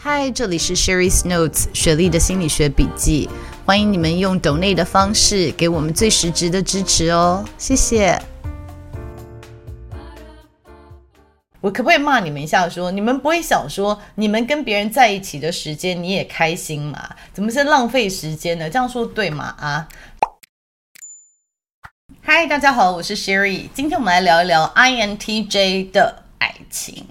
嗨，这里是 Sherry's Notes 雪莉的心理学笔记。欢迎你们用 donate 的方式给我们最实质的支持哦，谢谢。我可不可以骂你们一下说？你们不会想说，你们跟别人在一起的时间你也开心吗？怎么是浪费时间呢？这样说对吗？啊？嗨，大家好，我是 Sherry，今天我们来聊一聊 INTJ 的爱情。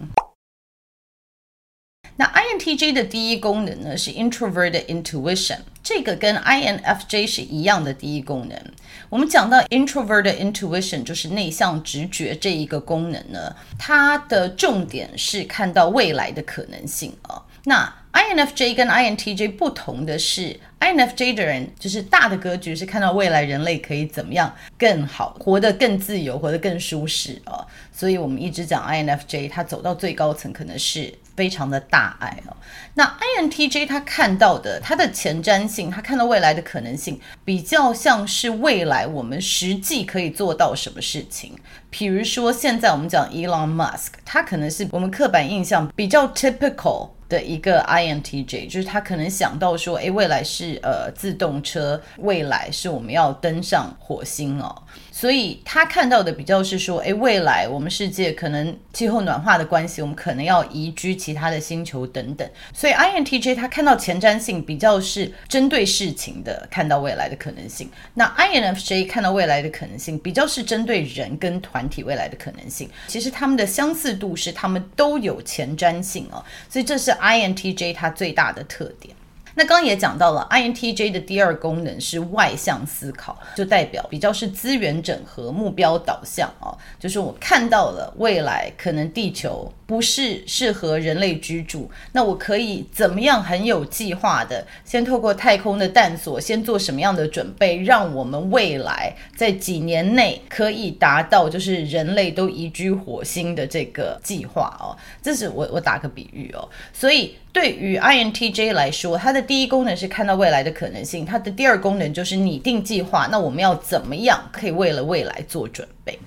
那 INTJ 的第一功能呢，是 Introverted Intuition，这个跟 INFJ 是一样的第一功能。我们讲到 Introverted Intuition，就是内向直觉这一个功能呢，它的重点是看到未来的可能性啊。那 INFJ 跟 INTJ 不同的是，INFJ 的人就是大的格局是看到未来人类可以怎么样更好，活得更自由，活得更舒适啊。所以我们一直讲 INFJ，他走到最高层可能是。非常的大爱哦，那 INTJ 他看到的他的前瞻性，他看到未来的可能性，比较像是未来我们实际可以做到什么事情。比如说现在我们讲 Elon Musk，他可能是我们刻板印象比较 typical 的一个 INTJ，就是他可能想到说，诶，未来是呃自动车，未来是我们要登上火星哦。所以他看到的比较是说，诶，未来我们世界可能气候暖化的关系，我们可能要移居其他的星球等等。所以 INTJ 他看到前瞻性比较是针对事情的，看到未来的可能性。那 INFJ 看到未来的可能性比较是针对人跟团体未来的可能性。其实他们的相似度是他们都有前瞻性哦，所以这是 INTJ 它最大的特点。那刚也讲到了，INTJ 的第二功能是外向思考，就代表比较是资源整合、目标导向啊，就是我看到了未来可能地球不是适合人类居住，那我可以怎么样很有计划的，先透过太空的探索，先做什么样的准备，让我们未来在几年内可以达到就是人类都移居火星的这个计划哦。这是我我打个比喻哦，所以。对于 INTJ 来说，它的第一功能是看到未来的可能性，它的第二功能就是拟定计划。那我们要怎么样可以为了未来做准备？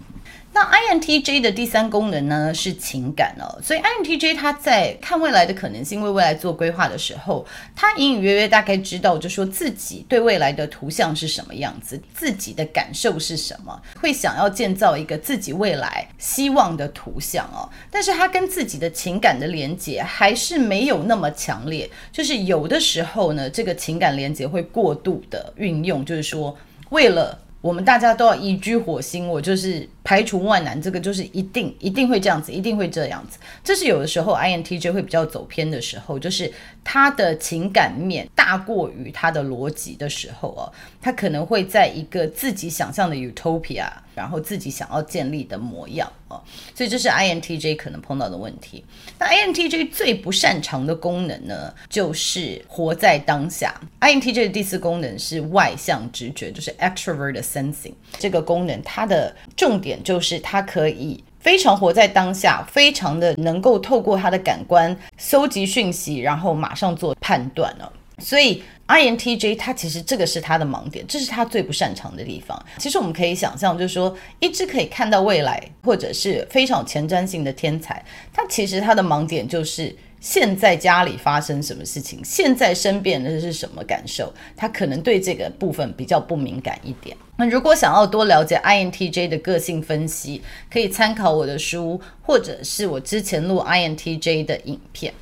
那 INTJ 的第三功能呢，是情感哦，所以 INTJ 他在看未来的可能性，为未来做规划的时候，他隐隐约约大概知道，就说自己对未来的图像是什么样子，自己的感受是什么，会想要建造一个自己未来希望的图像哦。但是他跟自己的情感的连接还是没有那么强烈，就是有的时候呢，这个情感连接会过度的运用，就是说为了。我们大家都要移居火星，我就是排除万难，这个就是一定一定会这样子，一定会这样子。这是有的时候 INTJ 会比较走偏的时候，就是他的情感面大过于他的逻辑的时候哦，他可能会在一个自己想象的 utopia，然后自己想要建立的模样哦，所以这是 INTJ 可能碰到的问题。那 INTJ 最不擅长的功能呢，就是活在当下。INTJ 的第四功能是外向直觉，就是 extroverted sensing 这个功能，它的重点就是它可以非常活在当下，非常的能够透过他的感官搜集讯息，然后马上做判断了。所以 INTJ 他其实这个是他的盲点，这是他最不擅长的地方。其实我们可以想象，就是说一只可以看到未来或者是非常前瞻性的天才，他其实他的盲点就是现在家里发生什么事情，现在身边的是什么感受，他可能对这个部分比较不敏感一点。那如果想要多了解 INTJ 的个性分析，可以参考我的书，或者是我之前录 INTJ 的影片。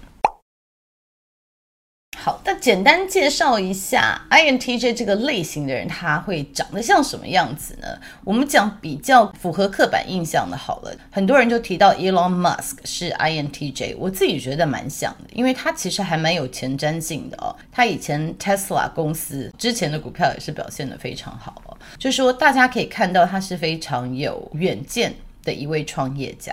好，那简单介绍一下 INTJ 这个类型的人，他会长得像什么样子呢？我们讲比较符合刻板印象的，好了，很多人就提到 Elon Musk 是 INTJ，我自己觉得蛮像的，因为他其实还蛮有前瞻性的哦。他以前 Tesla 公司之前的股票也是表现得非常好哦，就说大家可以看到他是非常有远见的一位创业家。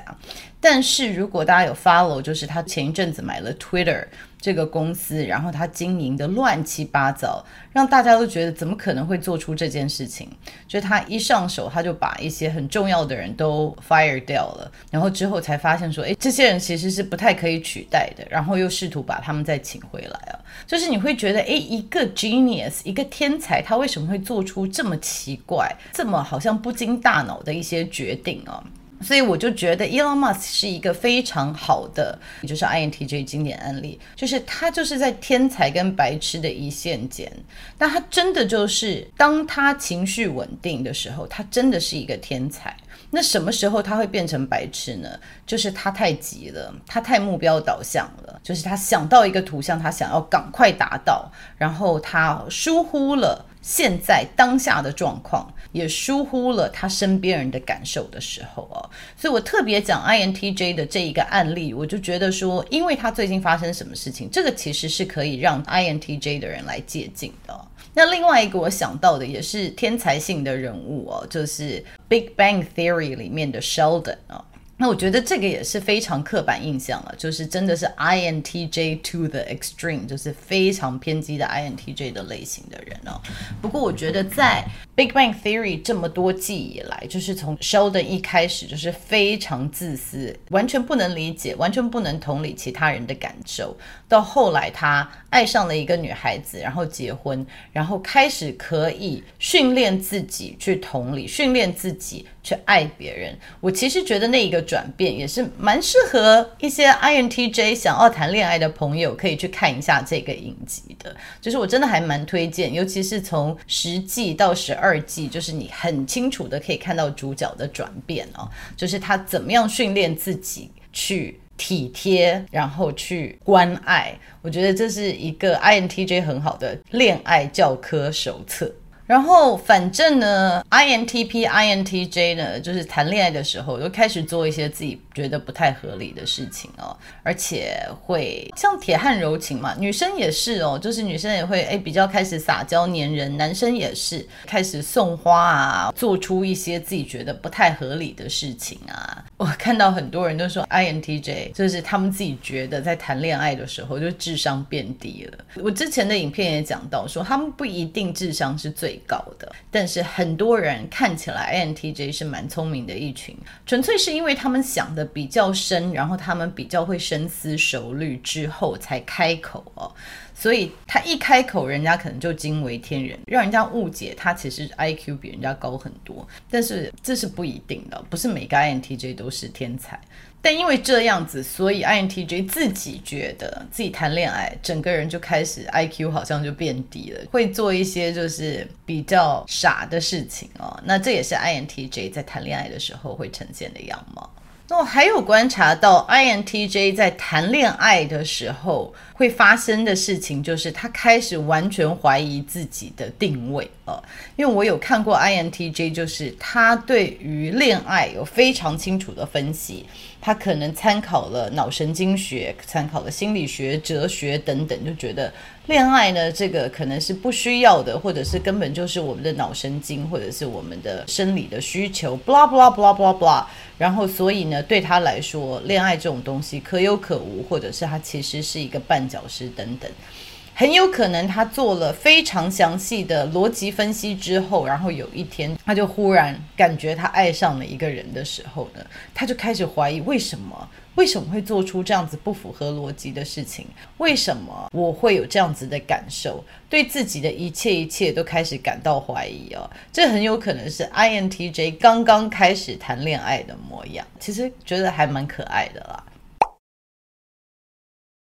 但是如果大家有 follow，就是他前一阵子买了 Twitter。这个公司，然后他经营的乱七八糟，让大家都觉得怎么可能会做出这件事情？就他一上手，他就把一些很重要的人都 fire 掉了，然后之后才发现说，哎，这些人其实是不太可以取代的，然后又试图把他们再请回来啊。就是你会觉得，哎，一个 genius，一个天才，他为什么会做出这么奇怪、这么好像不经大脑的一些决定啊？所以我就觉得 Elon Musk 是一个非常好的，就是 INTJ 经典案例，就是他就是在天才跟白痴的一线间，那他真的就是当他情绪稳定的时候，他真的是一个天才。那什么时候他会变成白痴呢？就是他太急了，他太目标导向了，就是他想到一个图像，他想要赶快达到，然后他疏忽了现在当下的状况。也疏忽了他身边人的感受的时候哦，所以我特别讲 INTJ 的这一个案例，我就觉得说，因为他最近发生什么事情，这个其实是可以让 INTJ 的人来借鉴的。那另外一个我想到的也是天才性的人物哦，就是《Big Bang Theory》里面的 Sheldon 哦。那我觉得这个也是非常刻板印象了，就是真的是 INTJ to the extreme，就是非常偏激的 INTJ 的类型的人哦。不过我觉得在 Big Bang Theory 这么多季以来，就是从 Sheldon 一开始就是非常自私，完全不能理解，完全不能同理其他人的感受，到后来他爱上了一个女孩子，然后结婚，然后开始可以训练自己去同理，训练自己去爱别人。我其实觉得那一个。转变也是蛮适合一些 INTJ 想要谈恋爱的朋友可以去看一下这个影集的，就是我真的还蛮推荐，尤其是从十季到十二季，就是你很清楚的可以看到主角的转变哦，就是他怎么样训练自己去体贴，然后去关爱，我觉得这是一个 INTJ 很好的恋爱教科手册。然后，反正呢，INTP、INTJ 呢，就是谈恋爱的时候，就开始做一些自己觉得不太合理的事情哦，而且会像铁汉柔情嘛，女生也是哦，就是女生也会哎比较开始撒娇黏人，男生也是开始送花啊，做出一些自己觉得不太合理的事情啊。我看到很多人都说 INTJ 就是他们自己觉得在谈恋爱的时候就智商变低了。我之前的影片也讲到说，他们不一定智商是最高的，但是很多人看起来 INTJ 是蛮聪明的一群，纯粹是因为他们想的比较深，然后他们比较会深思熟虑之后才开口哦，所以他一开口，人家可能就惊为天人，让人家误解他其实 IQ 比人家高很多，但是这是不一定的，不是每个 INTJ 都是天才。但因为这样子，所以 INTJ 自己觉得自己谈恋爱，整个人就开始 IQ 好像就变低了，会做一些就是比较傻的事情哦。那这也是 INTJ 在谈恋爱的时候会呈现的样貌。那我还有观察到 INTJ 在谈恋爱的时候会发生的事情，就是他开始完全怀疑自己的定位哦。因为我有看过 INTJ，就是他对于恋爱有非常清楚的分析。他可能参考了脑神经学，参考了心理学、哲学等等，就觉得恋爱呢，这个可能是不需要的，或者是根本就是我们的脑神经，或者是我们的生理的需求，blah blah blah blah blah。然后，所以呢，对他来说，恋爱这种东西可有可无，或者是他其实是一个绊脚石等等。很有可能他做了非常详细的逻辑分析之后，然后有一天他就忽然感觉他爱上了一个人的时候呢，他就开始怀疑为什么，为什么会做出这样子不符合逻辑的事情？为什么我会有这样子的感受？对自己的一切一切都开始感到怀疑哦，这很有可能是 INTJ 刚刚开始谈恋爱的模样。其实觉得还蛮可爱的啦。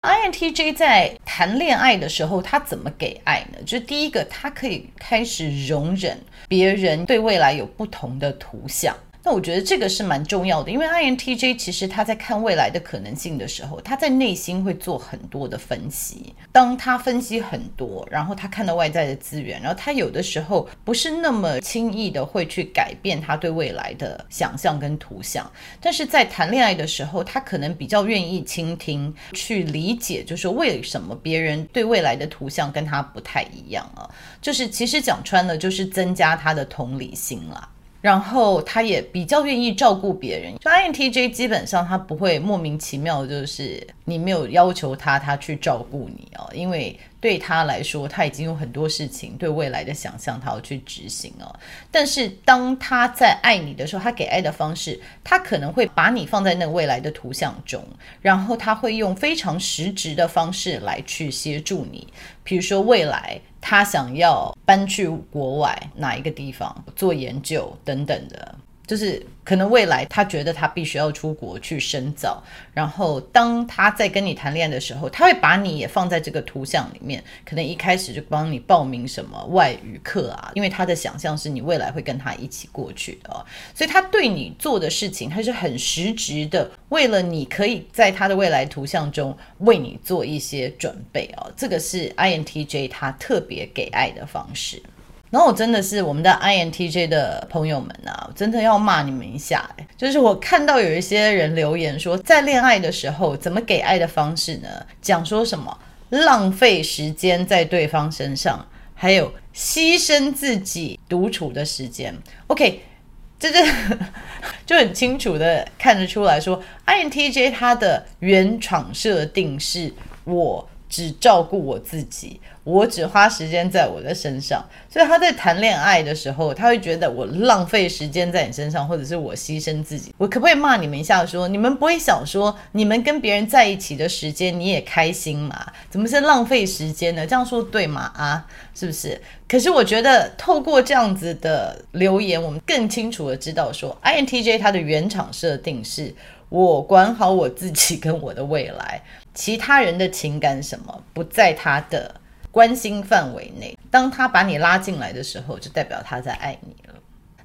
INTJ 在谈恋爱的时候，他怎么给爱呢？就是第一个，他可以开始容忍别人对未来有不同的图像。那我觉得这个是蛮重要的，因为 INTJ 其实他在看未来的可能性的时候，他在内心会做很多的分析。当他分析很多，然后他看到外在的资源，然后他有的时候不是那么轻易的会去改变他对未来的想象跟图像。但是在谈恋爱的时候，他可能比较愿意倾听，去理解，就是为什么别人对未来的图像跟他不太一样啊？就是其实讲穿了，就是增加他的同理心啦。然后他也比较愿意照顾别人。就 INTJ 基本上他不会莫名其妙，就是你没有要求他，他去照顾你哦，因为对他来说，他已经有很多事情对未来的想象，他要去执行哦。但是当他在爱你的时候，他给爱的方式，他可能会把你放在那个未来的图像中，然后他会用非常实质的方式来去协助你，比如说未来。他想要搬去国外哪一个地方做研究等等的。就是可能未来他觉得他必须要出国去深造，然后当他在跟你谈恋爱的时候，他会把你也放在这个图像里面，可能一开始就帮你报名什么外语课啊，因为他的想象是你未来会跟他一起过去的哦，所以他对你做的事情，他是很实质的，为了你可以在他的未来图像中为你做一些准备哦，这个是 INTJ 他特别给爱的方式。然后我真的是我们的 INTJ 的朋友们啊，我真的要骂你们一下。就是我看到有一些人留言说，在恋爱的时候怎么给爱的方式呢？讲说什么浪费时间在对方身上，还有牺牲自己独处的时间。OK，这这 就很清楚的看得出来说，INTJ 他的原厂设定是我。只照顾我自己，我只花时间在我的身上，所以他在谈恋爱的时候，他会觉得我浪费时间在你身上，或者是我牺牲自己。我可不可以骂你们一下说，你们不会想说，你们跟别人在一起的时间你也开心吗？怎么是浪费时间呢？这样说对吗？啊，是不是？可是我觉得透过这样子的留言，我们更清楚的知道说，INTJ 它的原厂设定是我管好我自己跟我的未来。其他人的情感什么不在他的关心范围内。当他把你拉进来的时候，就代表他在爱你了。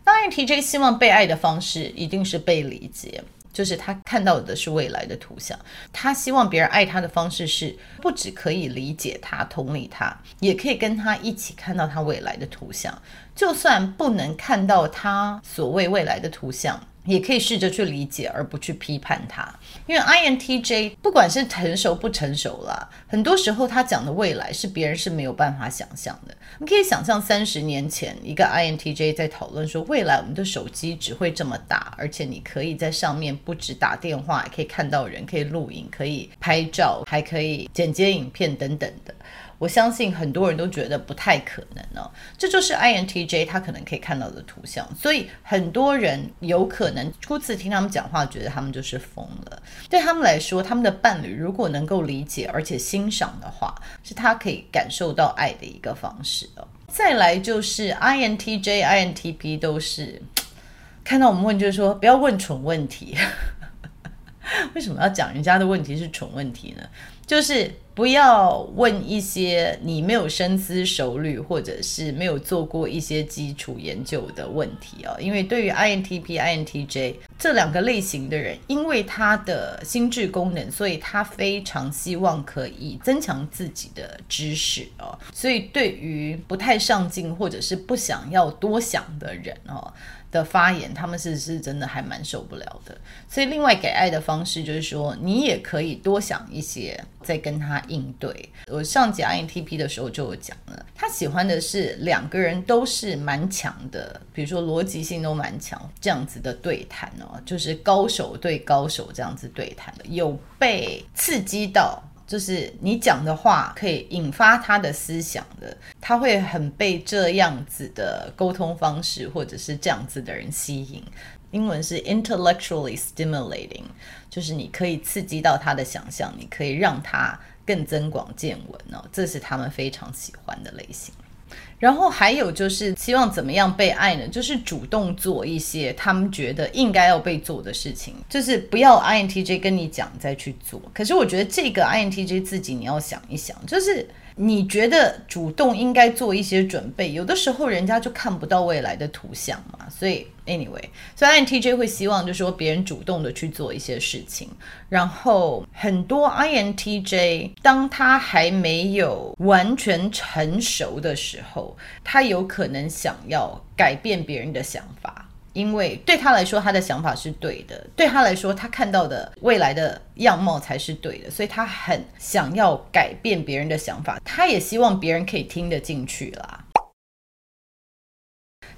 当然，INTJ 希望被爱的方式一定是被理解，就是他看到的是未来的图像。他希望别人爱他的方式是不只可以理解他、同理他，也可以跟他一起看到他未来的图像。就算不能看到他所谓未来的图像。也可以试着去理解，而不去批判他，因为 INTJ 不管是成熟不成熟啦，很多时候他讲的未来是别人是没有办法想象的。你可以想象三十年前一个 INTJ 在讨论说，未来我们的手机只会这么大，而且你可以在上面不止打电话，可以看到人，可以录影，可以拍照，还可以剪接影片等等的。我相信很多人都觉得不太可能哦，这就是 INTJ 他可能可以看到的图像，所以很多人有可能初次听他们讲话，觉得他们就是疯了。对他们来说，他们的伴侣如果能够理解而且欣赏的话，是他可以感受到爱的一个方式哦。再来就是 INTJ、INTP 都是看到我们问，就是说不要问蠢问题。为什么要讲人家的问题是蠢问题呢？就是不要问一些你没有深思熟虑，或者是没有做过一些基础研究的问题哦。因为对于 INTP、INTJ 这两个类型的人，因为他的心智功能，所以他非常希望可以增强自己的知识哦。所以对于不太上进或者是不想要多想的人哦。的发言，他们是是真的还蛮受不了的。所以，另外给爱的方式就是说，你也可以多想一些，再跟他应对。我上集 INTP 的时候就有讲了，他喜欢的是两个人都是蛮强的，比如说逻辑性都蛮强，这样子的对谈哦，就是高手对高手这样子对谈的，有被刺激到。就是你讲的话可以引发他的思想的，他会很被这样子的沟通方式或者是这样子的人吸引。英文是 intellectually stimulating，就是你可以刺激到他的想象，你可以让他更增广见闻哦，这是他们非常喜欢的类型。然后还有就是希望怎么样被爱呢？就是主动做一些他们觉得应该要被做的事情，就是不要 INTJ 跟你讲再去做。可是我觉得这个 INTJ 自己你要想一想，就是你觉得主动应该做一些准备，有的时候人家就看不到未来的图像嘛。所以，anyway，所以 INTJ 会希望就是说别人主动的去做一些事情。然后，很多 INTJ 当他还没有完全成熟的时候，他有可能想要改变别人的想法。因为对他来说，他的想法是对的，对他来说，他看到的未来的样貌才是对的，所以他很想要改变别人的想法，他也希望别人可以听得进去啦。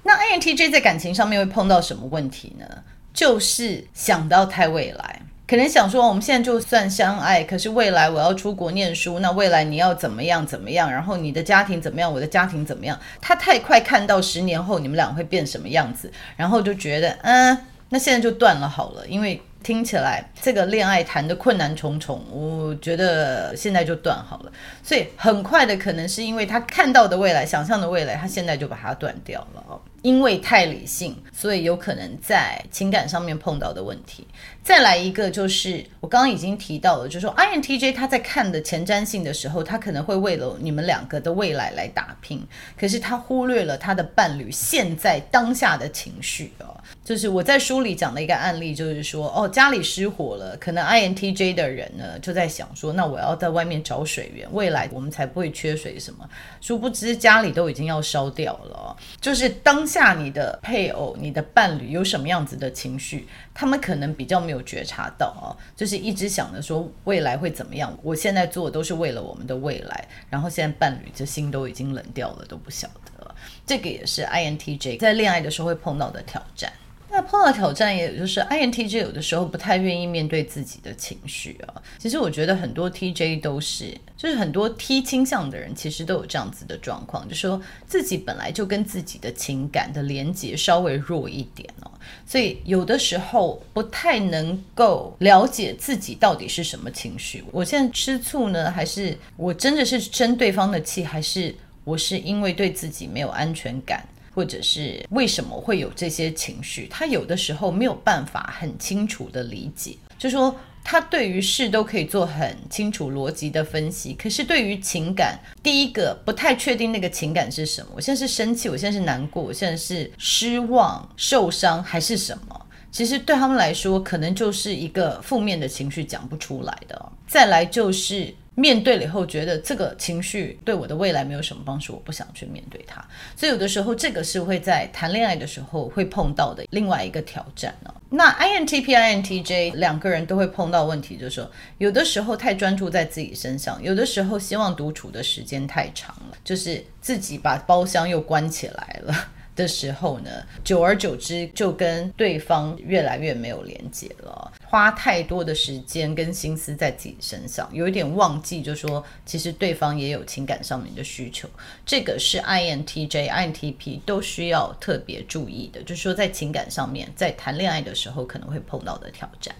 那 INTJ 在感情上面会碰到什么问题呢？就是想到太未来。可能想说，我们现在就算相爱，可是未来我要出国念书，那未来你要怎么样怎么样？然后你的家庭怎么样？我的家庭怎么样？他太快看到十年后你们俩会变什么样子，然后就觉得，嗯，那现在就断了好了，因为听起来这个恋爱谈的困难重重，我觉得现在就断好了。所以很快的，可能是因为他看到的未来、想象的未来，他现在就把它断掉了哦。因为太理性，所以有可能在情感上面碰到的问题。再来一个就是我刚刚已经提到了，就是说 INTJ 他在看的前瞻性的时候，他可能会为了你们两个的未来来打拼，可是他忽略了他的伴侣现在当下的情绪哦。就是我在书里讲的一个案例，就是说哦，家里失火了，可能 INTJ 的人呢就在想说，那我要在外面找水源，未来我们才不会缺水什么。殊不知家里都已经要烧掉了。就是当下你的配偶、你的伴侣有什么样子的情绪，他们可能比较没有觉察到啊，就是一直想着说未来会怎么样。我现在做的都是为了我们的未来，然后现在伴侣这心都已经冷掉了，都不晓得。这个也是 INTJ 在恋爱的时候会碰到的挑战。那碰到挑战，也就是 INTJ 有的时候不太愿意面对自己的情绪啊。其实我觉得很多 TJ 都是，就是很多 T 倾向的人，其实都有这样子的状况，就说自己本来就跟自己的情感的连接稍微弱一点哦，所以有的时候不太能够了解自己到底是什么情绪。我现在吃醋呢，还是我真的是生对方的气，还是我是因为对自己没有安全感？或者是为什么会有这些情绪，他有的时候没有办法很清楚的理解，就说他对于事都可以做很清楚逻辑的分析，可是对于情感，第一个不太确定那个情感是什么。我现在是生气，我现在是难过，我现在是失望、受伤还是什么？其实对他们来说，可能就是一个负面的情绪讲不出来的。再来就是。面对了以后，觉得这个情绪对我的未来没有什么帮助，我不想去面对它。所以有的时候，这个是会在谈恋爱的时候会碰到的另外一个挑战呢。那 INTP、INTJ 两个人都会碰到问题，就是说，有的时候太专注在自己身上，有的时候希望独处的时间太长了，就是自己把包厢又关起来了。的时候呢，久而久之就跟对方越来越没有连接了，花太多的时间跟心思在自己身上，有一点忘记，就说其实对方也有情感上面的需求，这个是 INTJ、INTP 都需要特别注意的，就是说在情感上面，在谈恋爱的时候可能会碰到的挑战。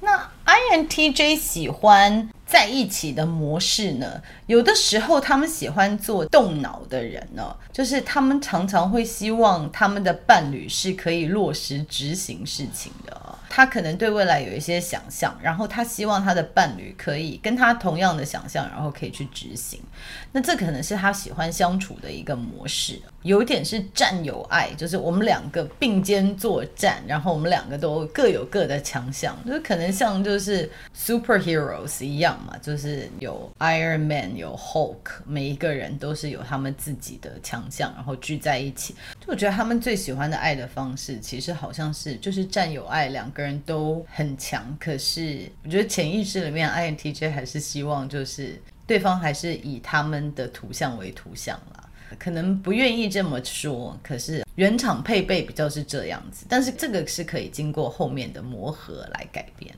那 INTJ 喜欢在一起的模式呢？有的时候他们喜欢做动脑的人呢，就是他们常常会希望他们的伴侣是可以落实执行事情的。他可能对未来有一些想象，然后他希望他的伴侣可以跟他同样的想象，然后可以去执行。那这可能是他喜欢相处的一个模式，有点是战友爱，就是我们两个并肩作战，然后我们两个都各有各的强项，就是可能像就是 superheroes 一样嘛，就是有 Iron Man，有 Hulk，每一个人都是有他们自己的强项，然后聚在一起。就我觉得他们最喜欢的爱的方式，其实好像是就是战友爱，两个人都很强。可是我觉得潜意识里面，INTJ 还是希望就是。对方还是以他们的图像为图像啦，可能不愿意这么说，可是原厂配备比较是这样子，但是这个是可以经过后面的磨合来改变。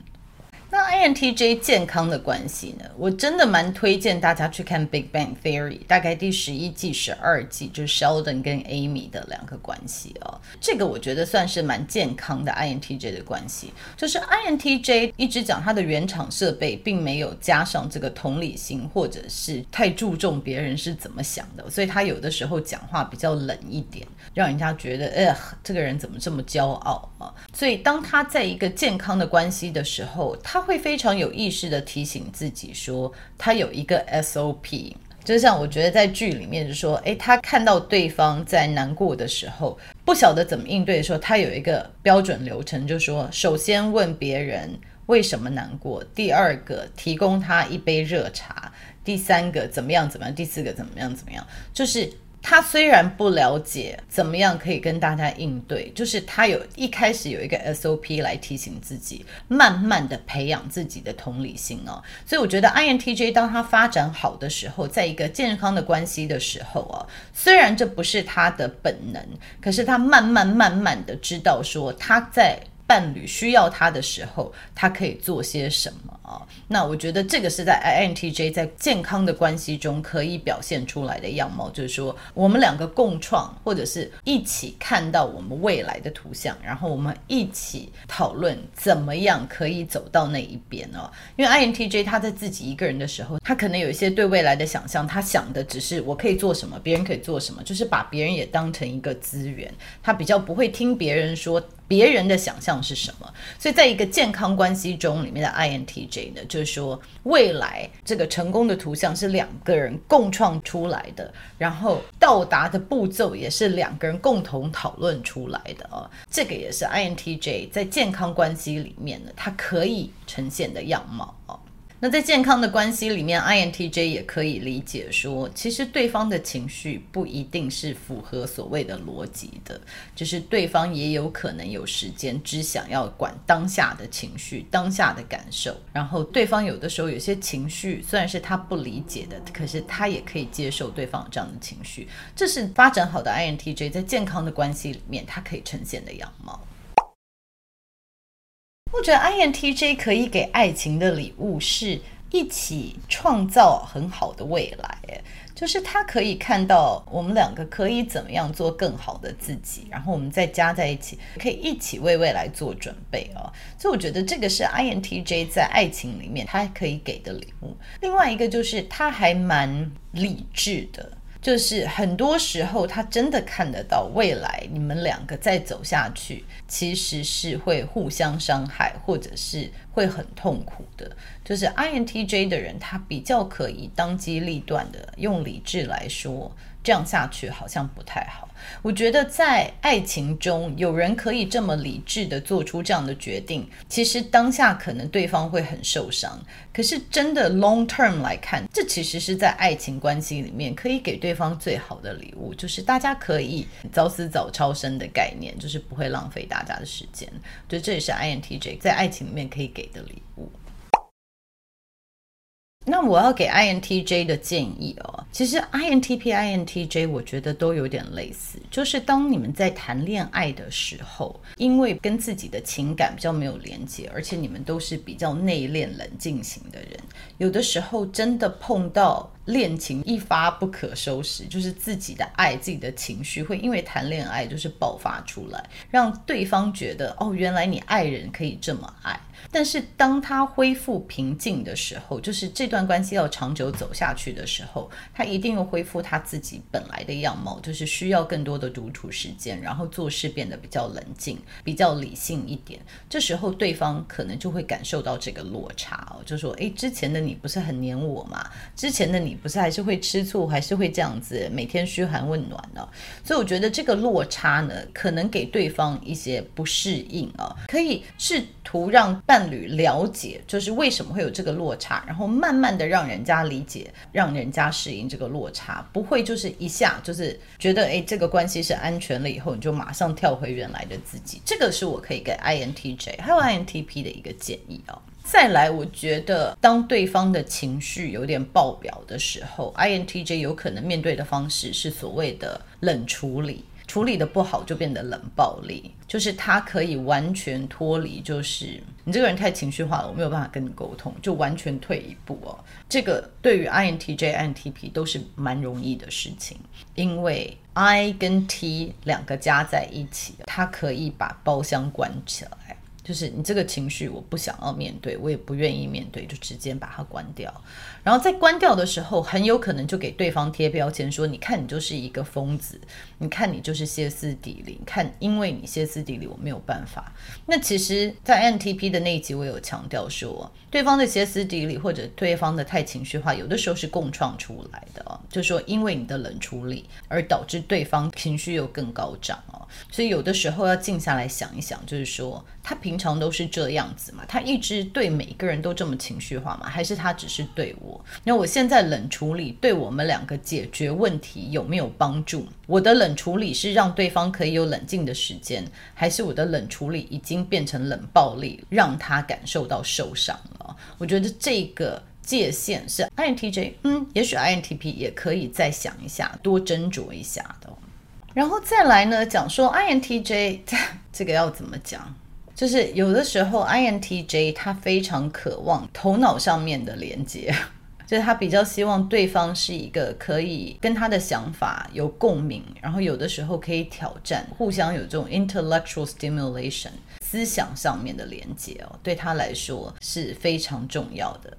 那 INTJ 健康的关系呢？我真的蛮推荐大家去看《Big Bang Theory》，大概第十一季、十二季，就是 Sheldon 跟 Amy 的两个关系哦。这个我觉得算是蛮健康的 INTJ 的关系。就是 INTJ 一直讲他的原厂设备，并没有加上这个同理心，或者是太注重别人是怎么想的，所以他有的时候讲话比较冷一点，让人家觉得，哎，这个人怎么这么骄傲啊？所以当他在一个健康的关系的时候，他会非常有意识地提醒自己说，他有一个 SOP。就像我觉得在剧里面就说，诶，他看到对方在难过的时候，不晓得怎么应对的时候，他有一个标准流程，就说首先问别人为什么难过，第二个提供他一杯热茶，第三个怎么样怎么样，第四个怎么样怎么样，就是。他虽然不了解怎么样可以跟大家应对，就是他有一开始有一个 SOP 来提醒自己，慢慢的培养自己的同理心哦。所以我觉得 INTJ 当他发展好的时候，在一个健康的关系的时候啊，虽然这不是他的本能，可是他慢慢慢慢的知道说他在。伴侣需要他的时候，他可以做些什么啊？那我觉得这个是在 INTJ 在健康的关系中可以表现出来的样貌，就是说我们两个共创，或者是一起看到我们未来的图像，然后我们一起讨论怎么样可以走到那一边哦。因为 INTJ 他在自己一个人的时候，他可能有一些对未来的想象，他想的只是我可以做什么，别人可以做什么，就是把别人也当成一个资源，他比较不会听别人说。别人的想象是什么？所以，在一个健康关系中，里面的 INTJ 呢，就是说，未来这个成功的图像是两个人共创出来的，然后到达的步骤也是两个人共同讨论出来的啊。这个也是 INTJ 在健康关系里面呢，它可以呈现的样貌啊。那在健康的关系里面，INTJ 也可以理解说，其实对方的情绪不一定是符合所谓的逻辑的，就是对方也有可能有时间只想要管当下的情绪、当下的感受。然后对方有的时候有些情绪虽然是他不理解的，可是他也可以接受对方这样的情绪。这是发展好的 INTJ 在健康的关系里面，它可以呈现的样貌。我觉得 INTJ 可以给爱情的礼物是一起创造很好的未来，就是他可以看到我们两个可以怎么样做更好的自己，然后我们再加在一起，可以一起为未来做准备啊。所以我觉得这个是 INTJ 在爱情里面他可以给的礼物。另外一个就是他还蛮理智的。就是很多时候，他真的看得到未来，你们两个再走下去，其实是会互相伤害，或者是会很痛苦的。就是 INTJ 的人，他比较可以当机立断的用理智来说。这样下去好像不太好。我觉得在爱情中，有人可以这么理智地做出这样的决定，其实当下可能对方会很受伤。可是真的 long term 来看，这其实是在爱情关系里面可以给对方最好的礼物，就是大家可以早死早超生的概念，就是不会浪费大家的时间。就，这也是 INTJ 在爱情里面可以给的礼物。那我要给 INTJ 的建议哦，其实 INTP、INTJ 我觉得都有点类似，就是当你们在谈恋爱的时候，因为跟自己的情感比较没有连接，而且你们都是比较内敛、冷静型的人，有的时候真的碰到恋情一发不可收拾，就是自己的爱、自己的情绪会因为谈恋爱就是爆发出来，让对方觉得哦，原来你爱人可以这么爱。但是当他恢复平静的时候，就是这段关系要长久走下去的时候，他一定要恢复他自己本来的样貌，就是需要更多的独处时间，然后做事变得比较冷静、比较理性一点。这时候对方可能就会感受到这个落差哦，就说：“诶，之前的你不是很黏我吗？之前的你不是还是会吃醋，还是会这样子每天嘘寒问暖呢？”所以我觉得这个落差呢，可能给对方一些不适应啊，可以试图让。伴侣了解，就是为什么会有这个落差，然后慢慢的让人家理解，让人家适应这个落差，不会就是一下就是觉得哎，这个关系是安全了以后，你就马上跳回原来的自己。这个是我可以给 INTJ 还有 INTP 的一个建议哦。再来，我觉得当对方的情绪有点爆表的时候，INTJ 有可能面对的方式是所谓的冷处理。处理的不好就变得冷暴力，就是他可以完全脱离，就是你这个人太情绪化了，我没有办法跟你沟通，就完全退一步哦。这个对于 INTJ、INTP 都是蛮容易的事情，因为 I 跟 T 两个加在一起，他可以把包厢关起来，就是你这个情绪我不想要面对，我也不愿意面对，就直接把它关掉。然后在关掉的时候，很有可能就给对方贴标签，说：“你看，你就是一个疯子，你看你就是歇斯底里，看因为你歇斯底里，我没有办法。”那其实，在 NTP 的那一集，我有强调说，对方的歇斯底里或者对方的太情绪化，有的时候是共创出来的哦，就说因为你的冷处理而导致对方情绪又更高涨哦，所以有的时候要静下来想一想，就是说他平常都是这样子嘛，他一直对每个人都这么情绪化吗？还是他只是对我？那我现在冷处理对我们两个解决问题有没有帮助？我的冷处理是让对方可以有冷静的时间，还是我的冷处理已经变成冷暴力，让他感受到受伤了？我觉得这个界限是 INTJ，嗯，也许 INTP 也可以再想一下，多斟酌一下的。然后再来呢，讲说 INTJ 这个要怎么讲？就是有的时候 INTJ 他非常渴望头脑上面的连接。就是他比较希望对方是一个可以跟他的想法有共鸣，然后有的时候可以挑战，互相有这种 intellectual stimulation 思想上面的连接哦，对他来说是非常重要的。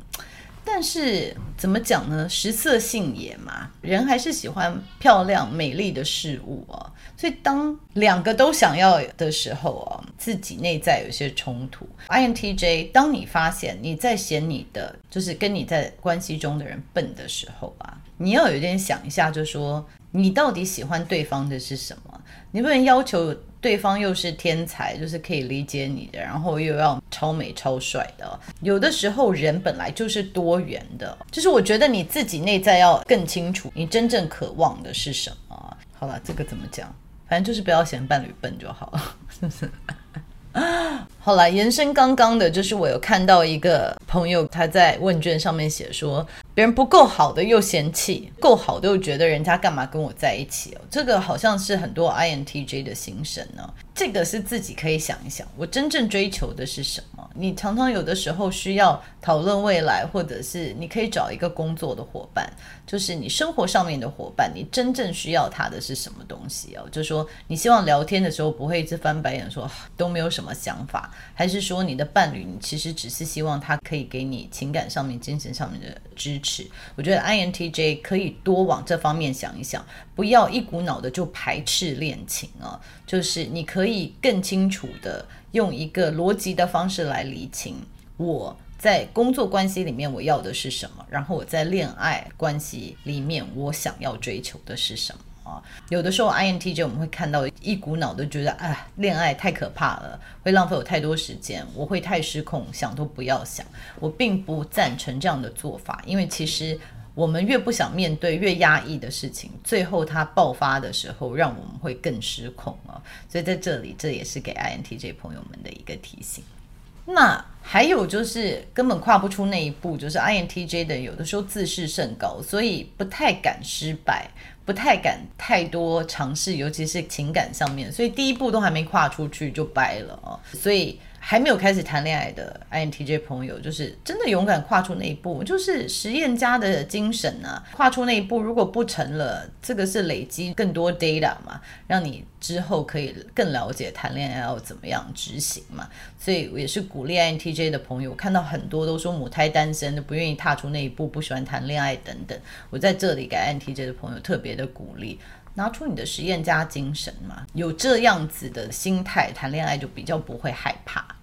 但是怎么讲呢？食色性也嘛，人还是喜欢漂亮美丽的事物哦。所以当两个都想要的时候哦，自己内在有些冲突。INTJ，当你发现你在嫌你的就是跟你在关系中的人笨的时候啊，你要有点想一下，就说你到底喜欢对方的是什么？你不能要求。对方又是天才，就是可以理解你的，然后又要超美超帅的。有的时候人本来就是多元的，就是我觉得你自己内在要更清楚，你真正渴望的是什么。好了，这个怎么讲？反正就是不要嫌伴侣笨就好了，是不是？好了，延伸刚刚的，就是我有看到一个朋友他在问卷上面写说。别人不够好的又嫌弃，够好的又觉得人家干嘛跟我在一起哦？这个好像是很多 INTJ 的心声呢。这个是自己可以想一想，我真正追求的是什么？你常常有的时候需要讨论未来，或者是你可以找一个工作的伙伴，就是你生活上面的伙伴，你真正需要他的是什么东西哦？就说你希望聊天的时候不会一直翻白眼说都没有什么想法，还是说你的伴侣，你其实只是希望他可以给你情感上面、精神上面的支持？我觉得 INTJ 可以多往这方面想一想，不要一股脑的就排斥恋情啊，就是你可以。更清楚的用一个逻辑的方式来理清我在工作关系里面我要的是什么，然后我在恋爱关系里面我想要追求的是什么啊？有的时候 INTJ 我们会看到一股脑的觉得，哎，恋爱太可怕了，会浪费我太多时间，我会太失控，想都不要想。我并不赞成这样的做法，因为其实。我们越不想面对，越压抑的事情，最后它爆发的时候，让我们会更失控啊！所以在这里，这也是给 INTJ 朋友们的一个提醒。那还有就是根本跨不出那一步，就是 INTJ 的有的时候自视甚高，所以不太敢失败，不太敢太多尝试，尤其是情感上面，所以第一步都还没跨出去就掰了啊！所以。还没有开始谈恋爱的 INTJ 朋友，就是真的勇敢跨出那一步，就是实验家的精神啊！跨出那一步，如果不成了，这个是累积更多 data 嘛，让你之后可以更了解谈恋爱要怎么样执行嘛。所以我也是鼓励 INTJ 的朋友，看到很多都说母胎单身的，不愿意踏出那一步，不喜欢谈恋爱等等，我在这里给 INTJ 的朋友特别的鼓励。拿出你的实验家精神嘛，有这样子的心态，谈恋爱就比较不会害怕。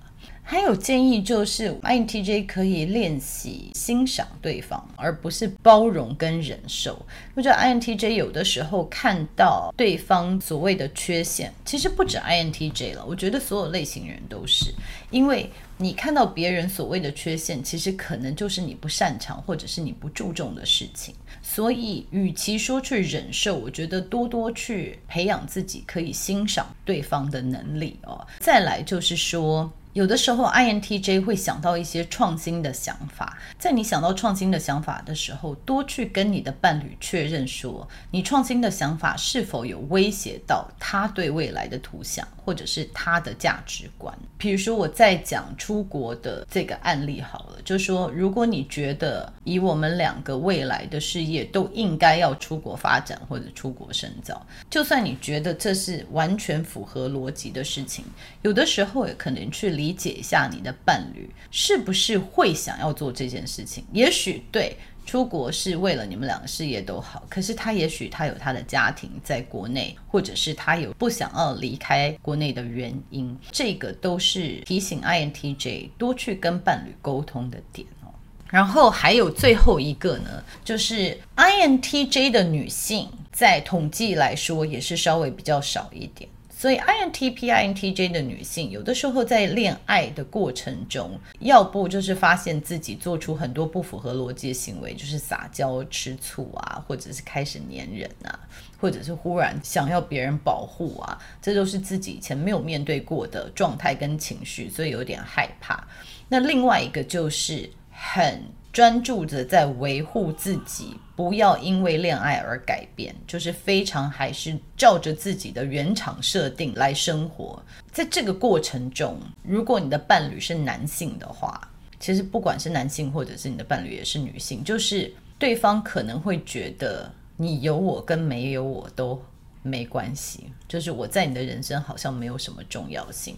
还有建议就是，INTJ 可以练习欣赏对方，而不是包容跟忍受。我觉得 INTJ 有的时候看到对方所谓的缺陷，其实不止 INTJ 了，我觉得所有类型人都是，因为你看到别人所谓的缺陷，其实可能就是你不擅长或者是你不注重的事情。所以，与其说去忍受，我觉得多多去培养自己可以欣赏对方的能力哦。再来就是说。有的时候，INTJ 会想到一些创新的想法。在你想到创新的想法的时候，多去跟你的伴侣确认说，你创新的想法是否有威胁到他对未来的图像，或者是他的价值观。比如说，我在讲出国的这个案例好了，就说，如果你觉得以我们两个未来的事业都应该要出国发展或者出国深造，就算你觉得这是完全符合逻辑的事情，有的时候也可能去理理解一下你的伴侣是不是会想要做这件事情。也许对出国是为了你们两个事业都好，可是他也许他有他的家庭在国内，或者是他有不想要离开国内的原因，这个都是提醒 INTJ 多去跟伴侣沟通的点哦。然后还有最后一个呢，就是 INTJ 的女性在统计来说也是稍微比较少一点。所以，INTP、INTJ 的女性有的时候在恋爱的过程中，要不就是发现自己做出很多不符合逻辑的行为，就是撒娇、吃醋啊，或者是开始黏人啊，或者是忽然想要别人保护啊，这都是自己以前没有面对过的状态跟情绪，所以有点害怕。那另外一个就是很。专注着在维护自己，不要因为恋爱而改变，就是非常还是照着自己的原厂设定来生活。在这个过程中，如果你的伴侣是男性的话，其实不管是男性或者是你的伴侣也是女性，就是对方可能会觉得你有我跟没有我都没关系，就是我在你的人生好像没有什么重要性。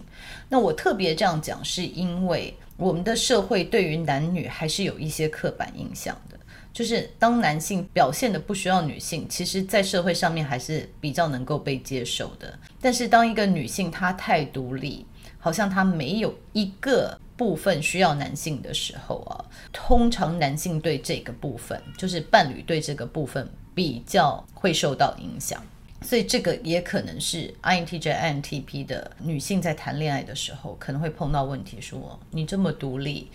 那我特别这样讲，是因为。我们的社会对于男女还是有一些刻板印象的，就是当男性表现的不需要女性，其实，在社会上面还是比较能够被接受的。但是，当一个女性她太独立，好像她没有一个部分需要男性的时候啊，通常男性对这个部分，就是伴侣对这个部分比较会受到影响。所以这个也可能是 INTJ、INTP 的女性在谈恋爱的时候可能会碰到问题，说你这么独立，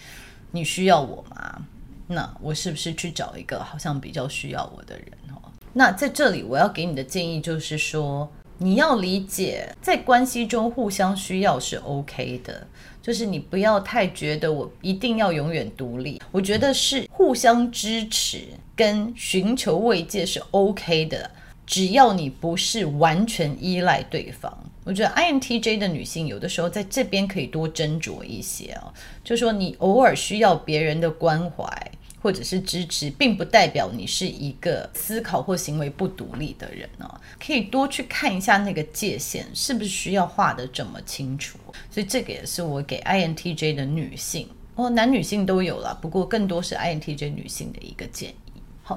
你需要我吗？那我是不是去找一个好像比较需要我的人？哦，那在这里我要给你的建议就是说，你要理解在关系中互相需要是 OK 的，就是你不要太觉得我一定要永远独立，我觉得是互相支持跟寻求慰藉是 OK 的。只要你不是完全依赖对方，我觉得 INTJ 的女性有的时候在这边可以多斟酌一些哦。就说你偶尔需要别人的关怀或者是支持，并不代表你是一个思考或行为不独立的人哦。可以多去看一下那个界限是不是需要画得这么清楚。所以这个也是我给 INTJ 的女性哦，男女性都有了，不过更多是 INTJ 女性的一个建议。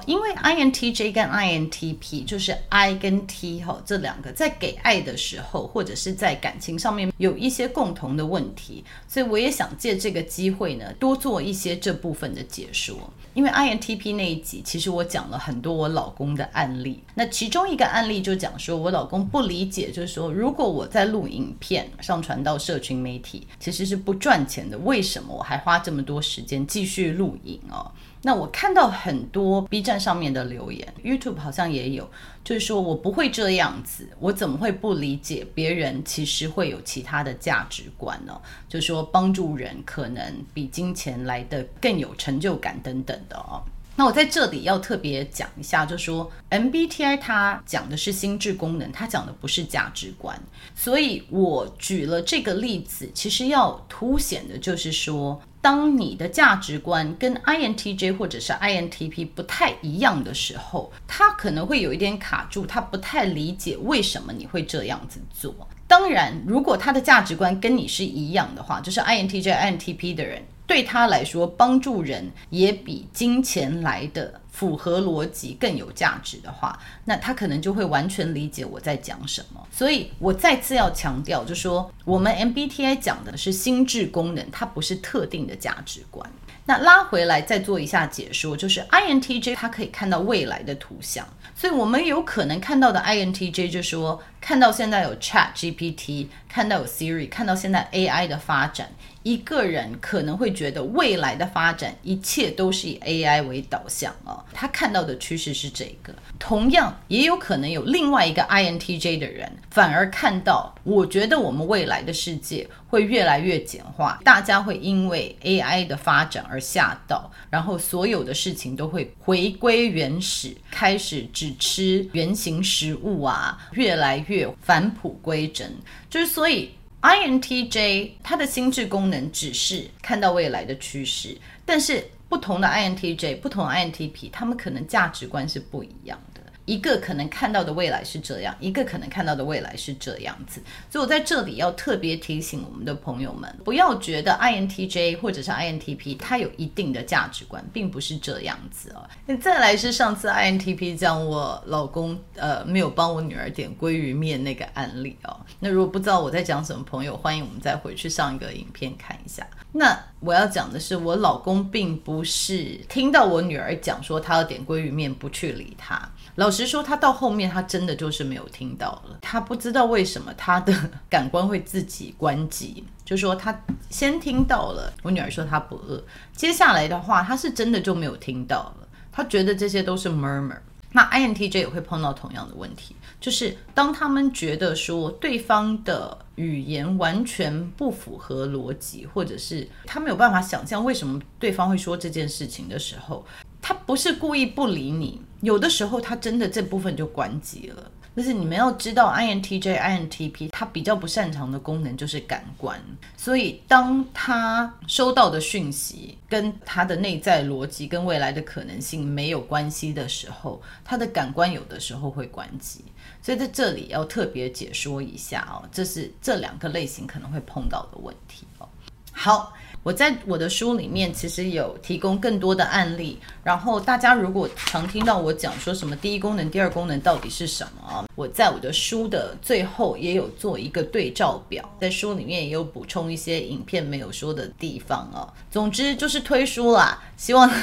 因为 INTJ 跟 INTP 就是 I 跟 T 哈，这两个在给爱的时候，或者是在感情上面有一些共同的问题，所以我也想借这个机会呢，多做一些这部分的解说。因为 INTP 那一集，其实我讲了很多我老公的案例，那其中一个案例就讲说我老公不理解，就是说如果我在录影片上传到社群媒体，其实是不赚钱的，为什么我还花这么多时间继续录影哦？那我看到很多 B 站上面的留言，YouTube 好像也有，就是说我不会这样子，我怎么会不理解别人其实会有其他的价值观呢？就是说帮助人可能比金钱来得更有成就感等等的哦。那我在这里要特别讲一下，就说 MBTI 它讲的是心智功能，它讲的不是价值观，所以我举了这个例子，其实要凸显的就是说。当你的价值观跟 INTJ 或者是 INTP 不太一样的时候，他可能会有一点卡住，他不太理解为什么你会这样子做。当然，如果他的价值观跟你是一样的话，就是 INTJ、INTP 的人。对他来说，帮助人也比金钱来的符合逻辑更有价值的话，那他可能就会完全理解我在讲什么。所以我再次要强调，就说我们 MBTI 讲的是心智功能，它不是特定的价值观。那拉回来再做一下解说，就是 INTJ 它可以看到未来的图像，所以我们有可能看到的 INTJ 就说，看到现在有 Chat GPT，看到有 Siri，看到现在 AI 的发展。一个人可能会觉得未来的发展一切都是以 AI 为导向啊，他看到的趋势是这个。同样，也有可能有另外一个 INTJ 的人，反而看到，我觉得我们未来的世界会越来越简化，大家会因为 AI 的发展而吓到，然后所有的事情都会回归原始，开始只吃原型食物啊，越来越返璞归真，就是所以。INTJ 它的心智功能只是看到未来的趋势，但是不同的 INTJ、不同的 INTP，他们可能价值观是不一样的。一个可能看到的未来是这样，一个可能看到的未来是这样子，所以我在这里要特别提醒我们的朋友们，不要觉得 INTJ 或者是 INTP 它有一定的价值观，并不是这样子哦。那再来是上次 INTP 讲我老公呃没有帮我女儿点鲑鱼面那个案例哦，那如果不知道我在讲什么朋友，欢迎我们再回去上一个影片看一下。那我要讲的是，我老公并不是听到我女儿讲说她要点鲑鱼面不去理他。老实说，他到后面他真的就是没有听到了。他不知道为什么他的感官会自己关机，就说他先听到了我女儿说她不饿，接下来的话他是真的就没有听到了。他觉得这些都是 murmur。那 INTJ 也会碰到同样的问题，就是当他们觉得说对方的语言完全不符合逻辑，或者是他没有办法想象为什么对方会说这件事情的时候。他不是故意不理你，有的时候他真的这部分就关机了。但是你们要知道，INTJ、INTP 他比较不擅长的功能就是感官，所以当他收到的讯息跟他的内在逻辑跟未来的可能性没有关系的时候，他的感官有的时候会关机。所以在这里要特别解说一下哦，这是这两个类型可能会碰到的问题哦。好。我在我的书里面其实有提供更多的案例，然后大家如果常听到我讲说什么第一功能、第二功能到底是什么啊，我在我的书的最后也有做一个对照表，在书里面也有补充一些影片没有说的地方啊。总之就是推书啦，希望。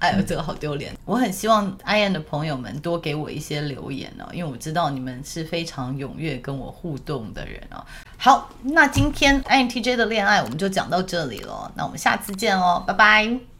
哎呦，这个好丢脸！我很希望 IN 的朋友们多给我一些留言哦，因为我知道你们是非常踊跃跟我互动的人哦。好，那今天 INTJ 的恋爱我们就讲到这里了，那我们下次见哦，拜拜。